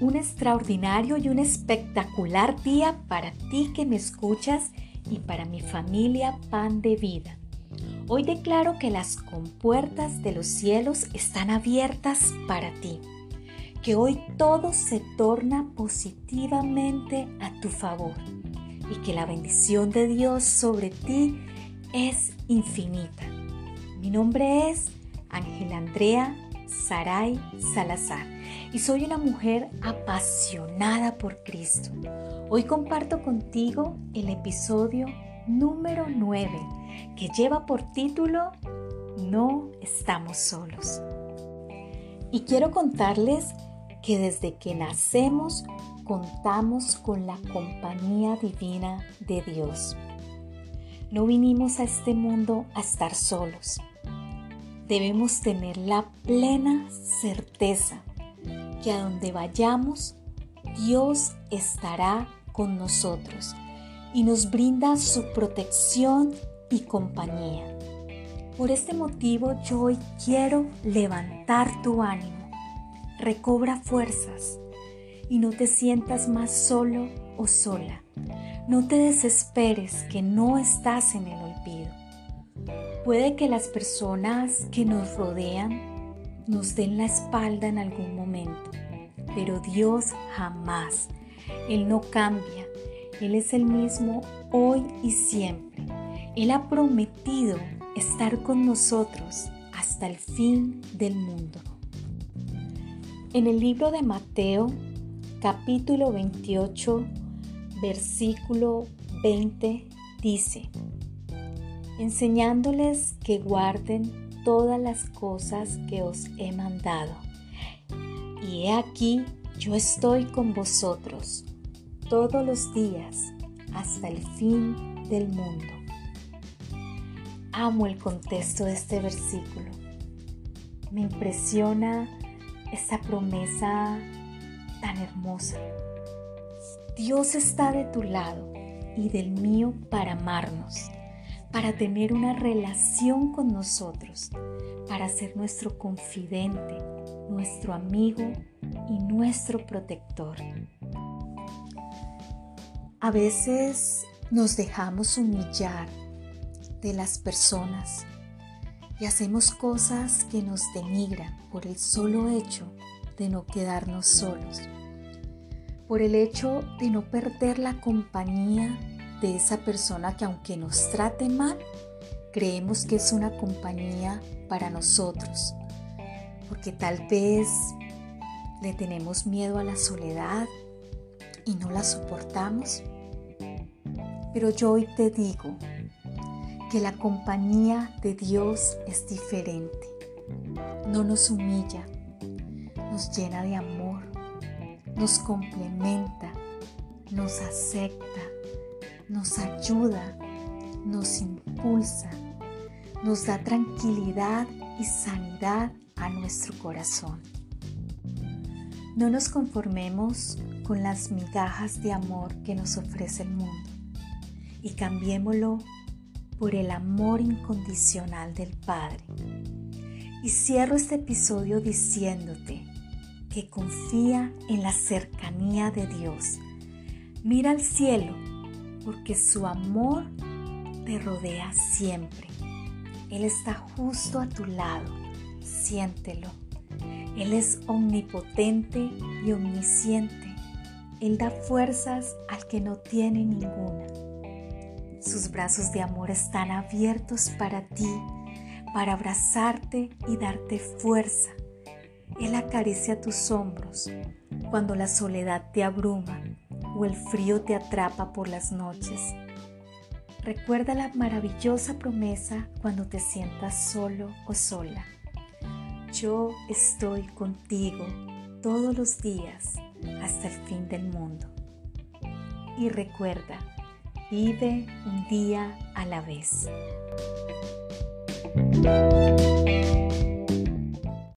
un extraordinario y un espectacular día para ti que me escuchas y para mi familia Pan de Vida. Hoy declaro que las compuertas de los cielos están abiertas para ti, que hoy todo se torna positivamente a tu favor y que la bendición de Dios sobre ti es infinita. Mi nombre es Ángela Andrea Saray Salazar y soy una mujer apasionada por Cristo. Hoy comparto contigo el episodio número 9 que lleva por título No estamos solos. Y quiero contarles que desde que nacemos contamos con la compañía divina de Dios. No vinimos a este mundo a estar solos. Debemos tener la plena certeza que a donde vayamos, Dios estará con nosotros y nos brinda su protección y compañía. Por este motivo yo hoy quiero levantar tu ánimo. Recobra fuerzas y no te sientas más solo o sola. No te desesperes que no estás en el olvido. Puede que las personas que nos rodean nos den la espalda en algún momento, pero Dios jamás. Él no cambia. Él es el mismo hoy y siempre. Él ha prometido estar con nosotros hasta el fin del mundo. En el libro de Mateo, capítulo 28, versículo 20, dice, enseñándoles que guarden todas las cosas que os he mandado. Y he aquí, yo estoy con vosotros todos los días hasta el fin del mundo. Amo el contexto de este versículo. Me impresiona esta promesa tan hermosa. Dios está de tu lado y del mío para amarnos para tener una relación con nosotros, para ser nuestro confidente, nuestro amigo y nuestro protector. A veces nos dejamos humillar de las personas y hacemos cosas que nos denigran por el solo hecho de no quedarnos solos, por el hecho de no perder la compañía de esa persona que aunque nos trate mal, creemos que es una compañía para nosotros, porque tal vez le tenemos miedo a la soledad y no la soportamos. Pero yo hoy te digo que la compañía de Dios es diferente. No nos humilla, nos llena de amor, nos complementa, nos acepta, nos ayuda, nos impulsa, nos da tranquilidad y sanidad a nuestro corazón. No nos conformemos con las migajas de amor que nos ofrece el mundo y cambiémoslo por el amor incondicional del Padre. Y cierro este episodio diciéndote que confía en la cercanía de Dios. Mira al cielo porque su amor te rodea siempre. Él está justo a tu lado, siéntelo. Él es omnipotente y omnisciente. Él da fuerzas al que no tiene ninguna. Sus brazos de amor están abiertos para ti, para abrazarte y darte fuerza. Él acaricia tus hombros cuando la soledad te abruma o el frío te atrapa por las noches. Recuerda la maravillosa promesa cuando te sientas solo o sola. Yo estoy contigo todos los días hasta el fin del mundo. Y recuerda, vive un día a la vez.